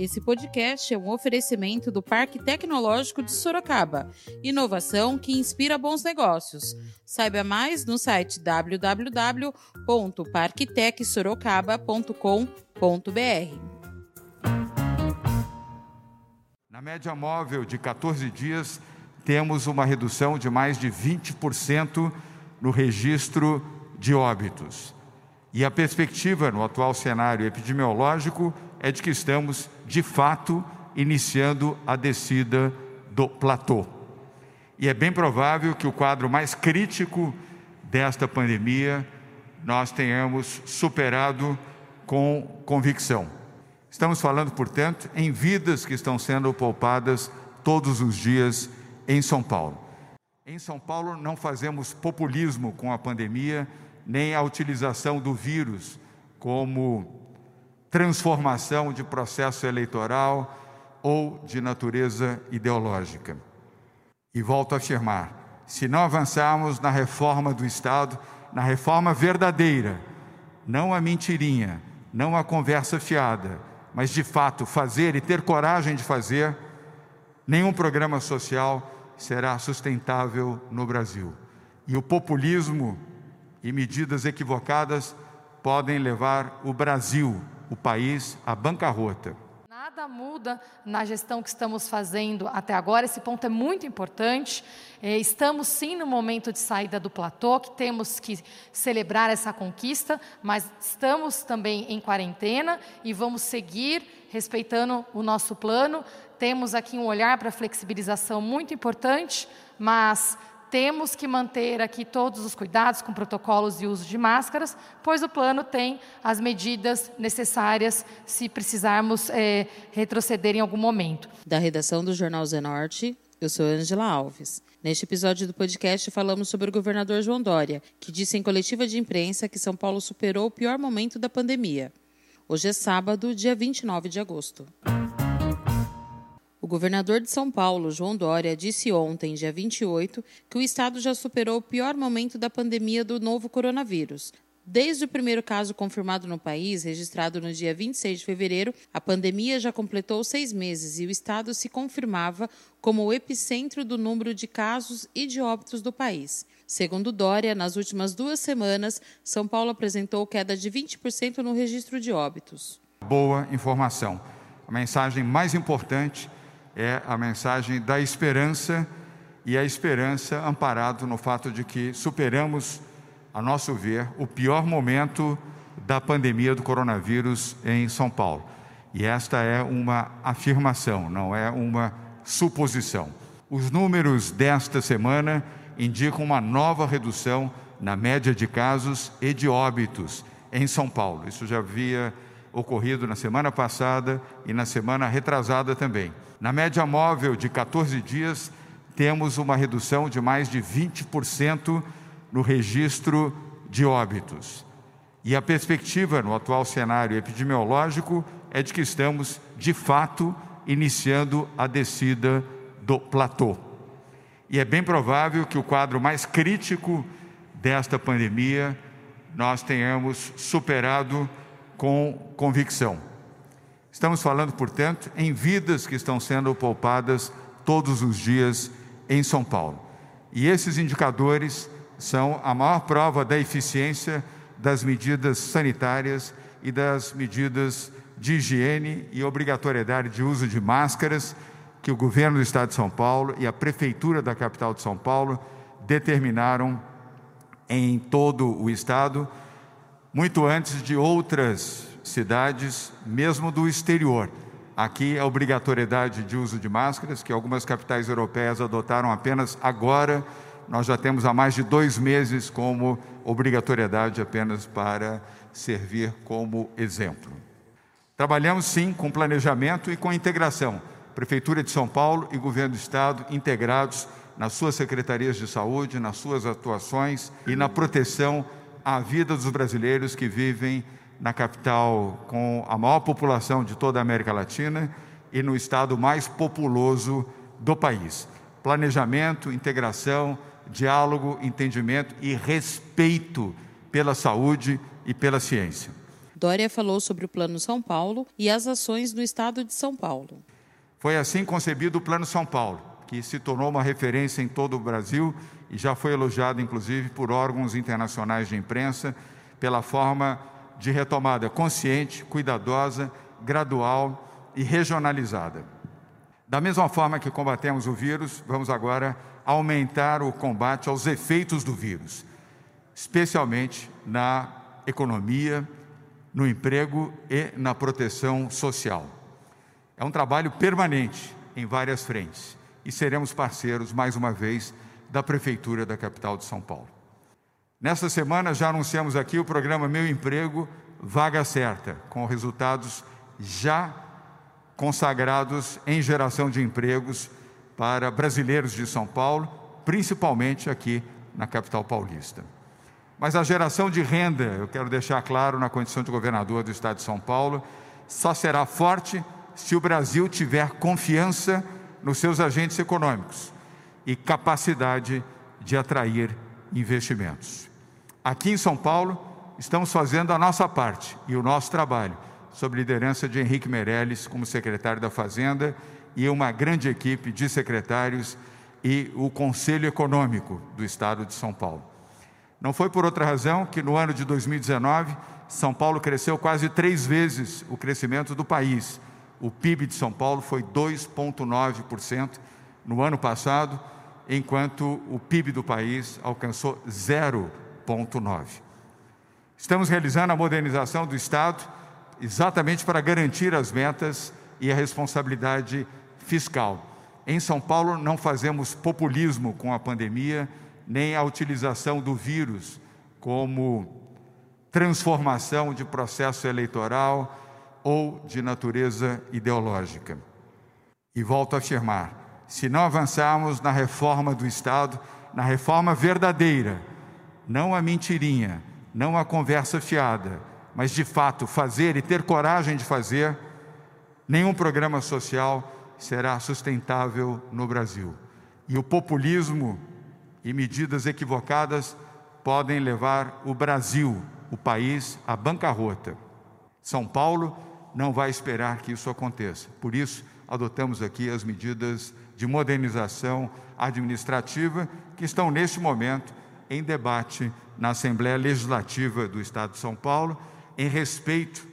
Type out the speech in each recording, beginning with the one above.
Esse podcast é um oferecimento do Parque Tecnológico de Sorocaba. Inovação que inspira bons negócios. Saiba mais no site www.parktecsorocaba.com.br. Na média móvel de 14 dias, temos uma redução de mais de 20% no registro de óbitos. E a perspectiva no atual cenário epidemiológico é de que estamos, de fato, iniciando a descida do platô. E é bem provável que o quadro mais crítico desta pandemia nós tenhamos superado com convicção. Estamos falando, portanto, em vidas que estão sendo poupadas todos os dias em São Paulo. Em São Paulo não fazemos populismo com a pandemia, nem a utilização do vírus como transformação de processo eleitoral ou de natureza ideológica. E volto a afirmar: se não avançarmos na reforma do Estado, na reforma verdadeira, não a mentirinha, não a conversa fiada, mas de fato fazer e ter coragem de fazer, nenhum programa social será sustentável no Brasil. E o populismo e medidas equivocadas podem levar o Brasil o país à bancarrota. Nada muda na gestão que estamos fazendo até agora, esse ponto é muito importante. É, estamos sim no momento de saída do platô, que temos que celebrar essa conquista, mas estamos também em quarentena e vamos seguir respeitando o nosso plano. Temos aqui um olhar para flexibilização muito importante, mas temos que manter aqui todos os cuidados com protocolos e uso de máscaras, pois o plano tem as medidas necessárias se precisarmos é, retroceder em algum momento. Da redação do Jornal Zenorte, eu sou Angela Alves. Neste episódio do podcast, falamos sobre o governador João Dória, que disse em coletiva de imprensa que São Paulo superou o pior momento da pandemia. Hoje é sábado, dia 29 de agosto. Governador de São Paulo, João Dória, disse ontem, dia 28, que o estado já superou o pior momento da pandemia do novo coronavírus. Desde o primeiro caso confirmado no país, registrado no dia 26 de fevereiro, a pandemia já completou seis meses e o estado se confirmava como o epicentro do número de casos e de óbitos do país. Segundo Dória, nas últimas duas semanas, São Paulo apresentou queda de 20% no registro de óbitos. Boa informação. A mensagem mais importante é a mensagem da esperança e a esperança amparado no fato de que superamos, a nosso ver, o pior momento da pandemia do coronavírus em São Paulo. E esta é uma afirmação, não é uma suposição. Os números desta semana indicam uma nova redução na média de casos e de óbitos em São Paulo. Isso já havia ocorrido na semana passada e na semana retrasada também. Na média móvel de 14 dias, temos uma redução de mais de 20% no registro de óbitos. E a perspectiva no atual cenário epidemiológico é de que estamos, de fato, iniciando a descida do platô. E é bem provável que o quadro mais crítico desta pandemia nós tenhamos superado com convicção. Estamos falando, portanto, em vidas que estão sendo poupadas todos os dias em São Paulo. E esses indicadores são a maior prova da eficiência das medidas sanitárias e das medidas de higiene e obrigatoriedade de uso de máscaras que o governo do estado de São Paulo e a prefeitura da capital de São Paulo determinaram em todo o estado, muito antes de outras cidades, mesmo do exterior. Aqui a obrigatoriedade de uso de máscaras, que algumas capitais europeias adotaram apenas agora, nós já temos há mais de dois meses como obrigatoriedade apenas para servir como exemplo. Trabalhamos sim com planejamento e com integração. Prefeitura de São Paulo e Governo do Estado integrados nas suas secretarias de saúde, nas suas atuações e na proteção à vida dos brasileiros que vivem na capital com a maior população de toda a América Latina e no estado mais populoso do país. Planejamento, integração, diálogo, entendimento e respeito pela saúde e pela ciência. Dória falou sobre o Plano São Paulo e as ações do Estado de São Paulo. Foi assim concebido o Plano São Paulo, que se tornou uma referência em todo o Brasil e já foi elogiado, inclusive, por órgãos internacionais de imprensa, pela forma de retomada consciente, cuidadosa, gradual e regionalizada. Da mesma forma que combatemos o vírus, vamos agora aumentar o combate aos efeitos do vírus, especialmente na economia, no emprego e na proteção social. É um trabalho permanente em várias frentes e seremos parceiros, mais uma vez, da Prefeitura da capital de São Paulo. Nesta semana já anunciamos aqui o programa Meu Emprego Vaga Certa, com resultados já consagrados em geração de empregos para brasileiros de São Paulo, principalmente aqui na capital paulista. Mas a geração de renda, eu quero deixar claro na condição de governador do estado de São Paulo, só será forte se o Brasil tiver confiança nos seus agentes econômicos e capacidade de atrair investimentos. Aqui em São Paulo, estamos fazendo a nossa parte e o nosso trabalho, sob liderança de Henrique Meirelles como secretário da Fazenda e uma grande equipe de secretários e o Conselho Econômico do Estado de São Paulo. Não foi por outra razão que no ano de 2019, São Paulo cresceu quase três vezes o crescimento do país. O PIB de São Paulo foi 2,9% no ano passado, enquanto o PIB do país alcançou 0,9%. Estamos realizando a modernização do Estado exatamente para garantir as metas e a responsabilidade fiscal. Em São Paulo, não fazemos populismo com a pandemia, nem a utilização do vírus como transformação de processo eleitoral ou de natureza ideológica. E volto a afirmar: se não avançarmos na reforma do Estado, na reforma verdadeira, não a mentirinha, não a conversa fiada, mas de fato fazer e ter coragem de fazer, nenhum programa social será sustentável no Brasil. E o populismo e medidas equivocadas podem levar o Brasil, o país, à bancarrota. São Paulo não vai esperar que isso aconteça. Por isso, adotamos aqui as medidas de modernização administrativa que estão neste momento em debate na Assembleia Legislativa do Estado de São Paulo, em respeito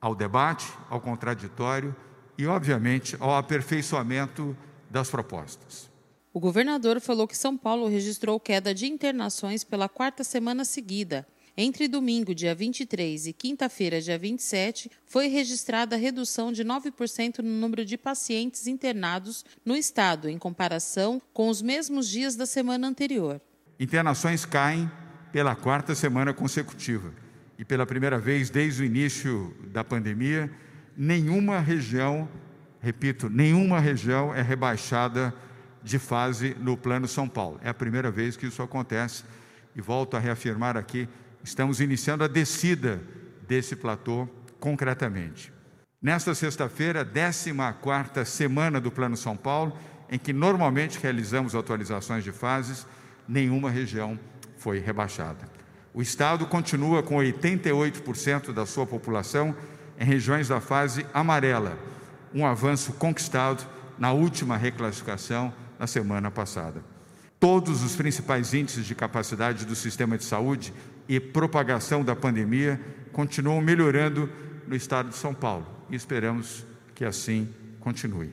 ao debate, ao contraditório e, obviamente, ao aperfeiçoamento das propostas. O governador falou que São Paulo registrou queda de internações pela quarta semana seguida. Entre domingo, dia 23, e quinta-feira, dia 27, foi registrada redução de 9% no número de pacientes internados no estado, em comparação com os mesmos dias da semana anterior. Internações caem pela quarta semana consecutiva. E pela primeira vez desde o início da pandemia, nenhuma região, repito, nenhuma região é rebaixada de fase no Plano São Paulo. É a primeira vez que isso acontece e volto a reafirmar aqui, estamos iniciando a descida desse platô concretamente. Nesta sexta-feira, 14ª semana do Plano São Paulo, em que normalmente realizamos atualizações de fases, nenhuma região foi rebaixada. O estado continua com 88% da sua população em regiões da fase amarela, um avanço conquistado na última reclassificação na semana passada. Todos os principais índices de capacidade do sistema de saúde e propagação da pandemia continuam melhorando no estado de São Paulo e esperamos que assim continue.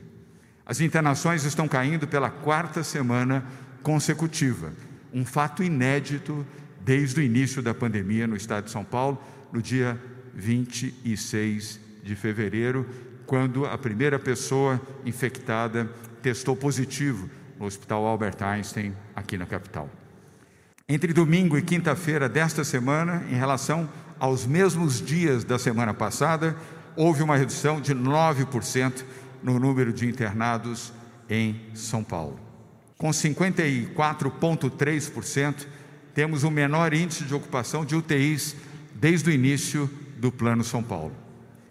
As internações estão caindo pela quarta semana consecutiva, um fato inédito desde o início da pandemia no estado de São Paulo, no dia 26 de fevereiro, quando a primeira pessoa infectada testou positivo no Hospital Albert Einstein, aqui na capital. Entre domingo e quinta-feira desta semana, em relação aos mesmos dias da semana passada, houve uma redução de 9% no número de internados em São Paulo. Com 54,3%, temos o menor índice de ocupação de UTIs desde o início do Plano São Paulo.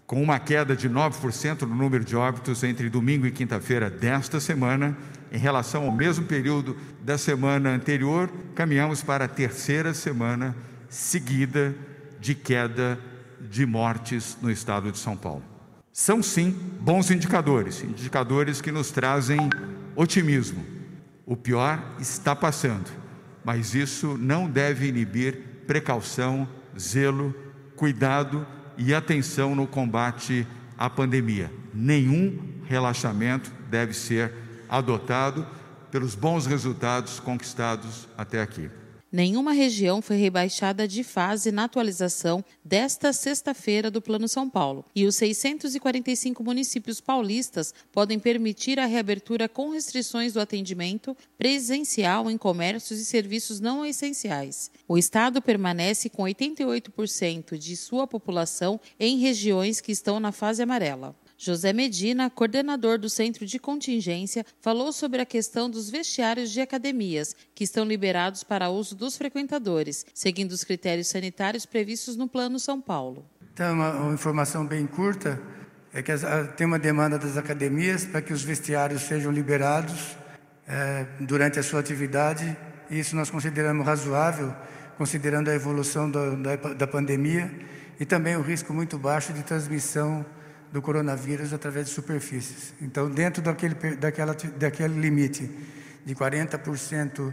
Com uma queda de 9% no número de óbitos entre domingo e quinta-feira desta semana, em relação ao mesmo período da semana anterior, caminhamos para a terceira semana seguida de queda de mortes no estado de São Paulo. São sim bons indicadores, indicadores que nos trazem otimismo. O pior está passando, mas isso não deve inibir precaução, zelo, cuidado e atenção no combate à pandemia. Nenhum relaxamento deve ser adotado pelos bons resultados conquistados até aqui. Nenhuma região foi rebaixada de fase na atualização desta sexta-feira do Plano São Paulo, e os 645 municípios paulistas podem permitir a reabertura com restrições do atendimento presencial em comércios e serviços não essenciais. O estado permanece com 88% de sua população em regiões que estão na fase amarela. José Medina, coordenador do Centro de Contingência, falou sobre a questão dos vestiários de academias, que estão liberados para uso dos frequentadores, seguindo os critérios sanitários previstos no Plano São Paulo. Então, uma, informação bem curta é que tem uma demanda das academias para que os vestiários sejam liberados é, durante a sua atividade, e isso nós consideramos razoável, considerando a evolução da, da pandemia e também o risco muito baixo de transmissão do coronavírus através de superfícies. Então, dentro daquele, daquela, daquele limite de 40%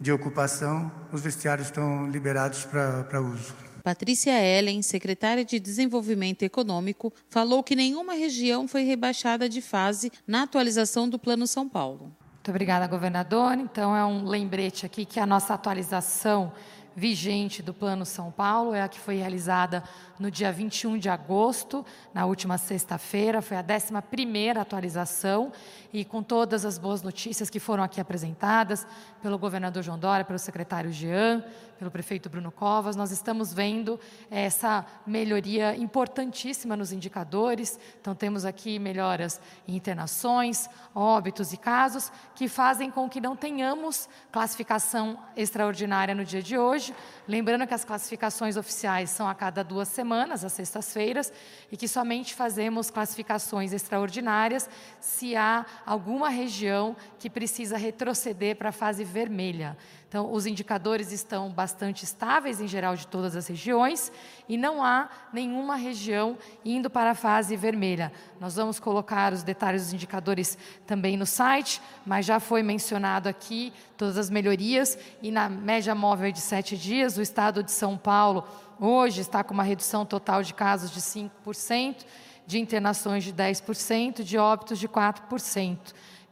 de ocupação, os vestiários estão liberados para uso. Patrícia Ellen, secretária de Desenvolvimento Econômico, falou que nenhuma região foi rebaixada de fase na atualização do Plano São Paulo. Muito obrigada, governador. Então, é um lembrete aqui que a nossa atualização vigente do Plano São Paulo é a que foi realizada no dia 21 de agosto, na última sexta-feira, foi a 11ª atualização e com todas as boas notícias que foram aqui apresentadas pelo governador João Dória, pelo secretário Jean, pelo prefeito Bruno Covas, nós estamos vendo essa melhoria importantíssima nos indicadores. Então temos aqui melhoras em internações, óbitos e casos que fazem com que não tenhamos classificação extraordinária no dia de hoje. Lembrando que as classificações oficiais são a cada duas semanas semanas, às sextas-feiras, e que somente fazemos classificações extraordinárias se há alguma região que precisa retroceder para a fase vermelha. Então, os indicadores estão bastante estáveis em geral de todas as regiões e não há nenhuma região indo para a fase vermelha. Nós vamos colocar os detalhes dos indicadores também no site, mas já foi mencionado aqui todas as melhorias e na média móvel de sete dias, o estado de São Paulo hoje está com uma redução total de casos de 5%, de internações de 10%, de óbitos de 4%.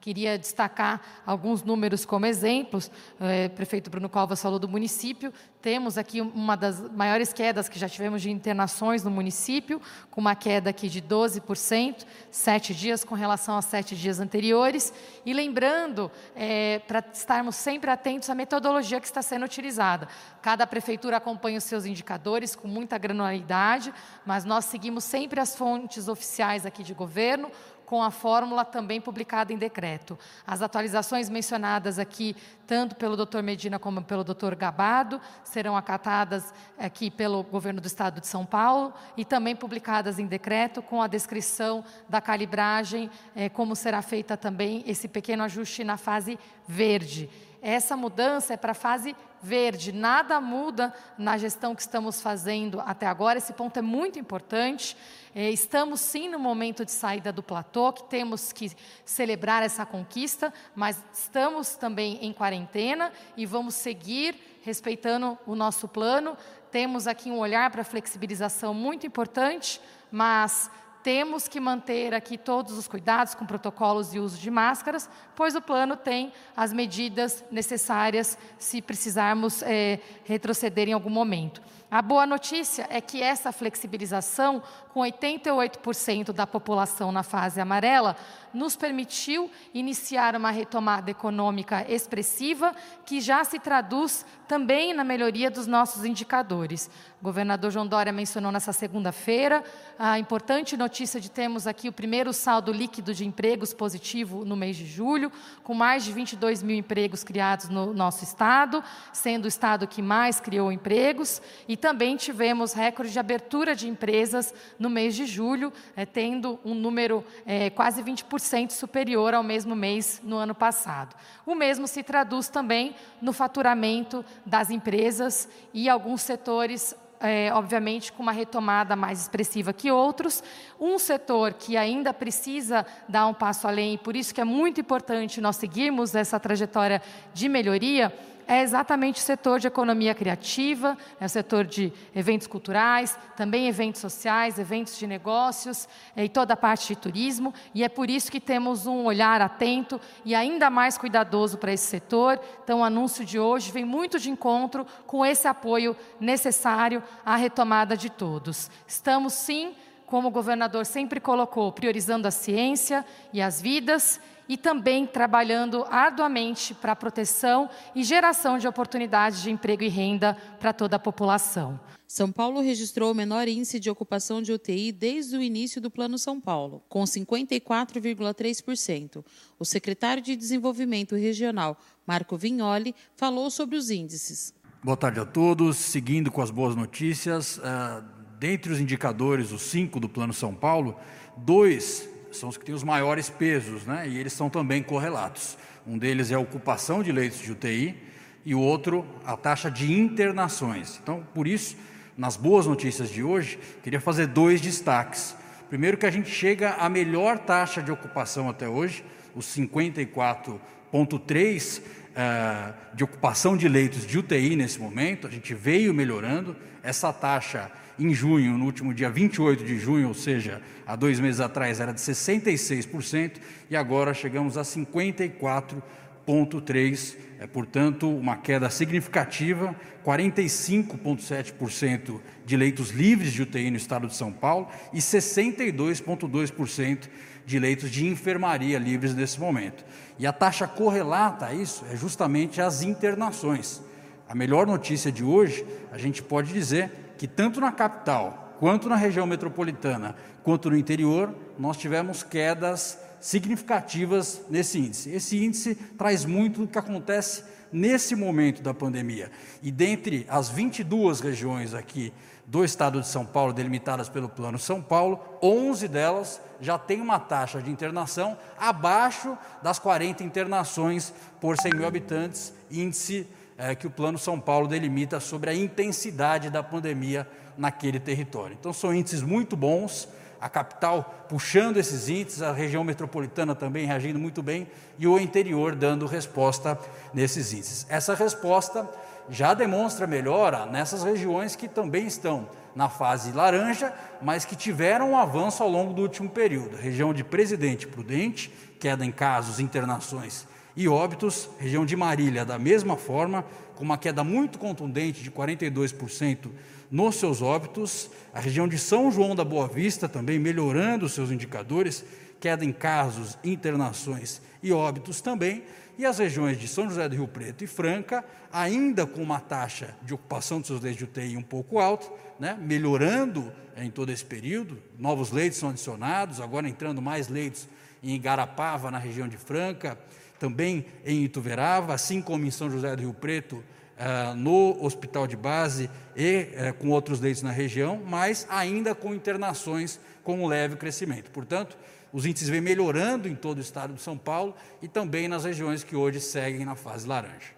Queria destacar alguns números como exemplos. É, prefeito Bruno Covas falou do município. Temos aqui uma das maiores quedas que já tivemos de internações no município, com uma queda aqui de 12%, sete dias com relação aos sete dias anteriores. E lembrando, é, para estarmos sempre atentos à metodologia que está sendo utilizada. Cada prefeitura acompanha os seus indicadores com muita granularidade, mas nós seguimos sempre as fontes oficiais aqui de governo, com a fórmula também publicada em decreto. As atualizações mencionadas aqui, tanto pelo Dr. Medina como pelo Dr. Gabado, serão acatadas aqui pelo governo do Estado de São Paulo e também publicadas em decreto com a descrição da calibragem, eh, como será feita também esse pequeno ajuste na fase verde. Essa mudança é para a fase verde, nada muda na gestão que estamos fazendo até agora, esse ponto é muito importante. É, estamos sim no momento de saída do platô, que temos que celebrar essa conquista, mas estamos também em quarentena e vamos seguir respeitando o nosso plano. Temos aqui um olhar para a flexibilização muito importante, mas temos que manter aqui todos os cuidados com protocolos e uso de máscaras, pois o plano tem as medidas necessárias se precisarmos é, retroceder em algum momento. A boa notícia é que essa flexibilização, com 88% da população na fase amarela, nos permitiu iniciar uma retomada econômica expressiva, que já se traduz também na melhoria dos nossos indicadores. O governador João Dória mencionou nessa segunda-feira a importante notícia de termos aqui o primeiro saldo líquido de empregos positivo no mês de julho, com mais de 22 mil empregos criados no nosso estado, sendo o estado que mais criou empregos, e também tivemos recorde de abertura de empresas no mês de julho, é, tendo um número é, quase 20% superior ao mesmo mês no ano passado. O mesmo se traduz também no faturamento das empresas e alguns setores é, obviamente, com uma retomada mais expressiva que outros. Um setor que ainda precisa dar um passo além, e por isso que é muito importante nós seguirmos essa trajetória de melhoria, é exatamente o setor de economia criativa, é o setor de eventos culturais, também eventos sociais, eventos de negócios e toda a parte de turismo. E é por isso que temos um olhar atento e ainda mais cuidadoso para esse setor. Então, o anúncio de hoje vem muito de encontro com esse apoio necessário à retomada de todos. Estamos, sim, como o governador sempre colocou, priorizando a ciência e as vidas e também trabalhando arduamente para a proteção e geração de oportunidades de emprego e renda para toda a população. São Paulo registrou o menor índice de ocupação de UTI desde o início do Plano São Paulo, com 54,3%. O secretário de Desenvolvimento Regional, Marco Vignoli, falou sobre os índices. Boa tarde a todos. Seguindo com as boas notícias, uh, dentre os indicadores, os cinco do Plano São Paulo, dois são os que têm os maiores pesos, né? e eles são também correlatos. Um deles é a ocupação de leitos de UTI e o outro a taxa de internações. Então, por isso, nas boas notícias de hoje, queria fazer dois destaques. Primeiro, que a gente chega à melhor taxa de ocupação até hoje, os 54 0,3% eh, de ocupação de leitos de UTI nesse momento, a gente veio melhorando. Essa taxa em junho, no último dia 28 de junho, ou seja, há dois meses atrás, era de 66%, e agora chegamos a 54,3% é, portanto, uma queda significativa, 45,7% de leitos livres de UTI no estado de São Paulo e 62,2% de leitos de enfermaria livres nesse momento. E a taxa correlata a isso é justamente as internações. A melhor notícia de hoje, a gente pode dizer que tanto na capital, quanto na região metropolitana, quanto no interior, nós tivemos quedas significativas nesse índice. Esse índice traz muito do que acontece nesse momento da pandemia. E dentre as 22 regiões aqui do estado de São Paulo, delimitadas pelo Plano São Paulo, 11 delas já têm uma taxa de internação abaixo das 40 internações por 100 mil habitantes, índice é, que o Plano São Paulo delimita sobre a intensidade da pandemia naquele território. Então, são índices muito bons, a capital puxando esses índices, a região metropolitana também reagindo muito bem e o interior dando resposta nesses índices. Essa resposta já demonstra melhora nessas regiões que também estão na fase laranja, mas que tiveram um avanço ao longo do último período. região de Presidente Prudente, queda em casos, internações e óbitos, região de Marília, da mesma forma, com uma queda muito contundente de 42% nos seus óbitos, a região de São João da Boa Vista também melhorando os seus indicadores, queda em casos, internações e óbitos também, e as regiões de São José do Rio Preto e Franca, ainda com uma taxa de ocupação dos seus leitos de UTI um pouco alta, né, melhorando em todo esse período, novos leitos são adicionados, agora entrando mais leitos em Igarapava, na região de Franca, também em Ituverava, assim como em São José do Rio Preto, Uh, no hospital de base e uh, com outros leitos na região, mas ainda com internações com um leve crescimento. Portanto, os índices vêm melhorando em todo o estado de São Paulo e também nas regiões que hoje seguem na fase laranja.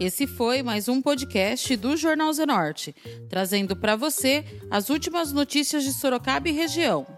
Esse foi mais um podcast do Jornal Zenorte, trazendo para você as últimas notícias de Sorocaba e região.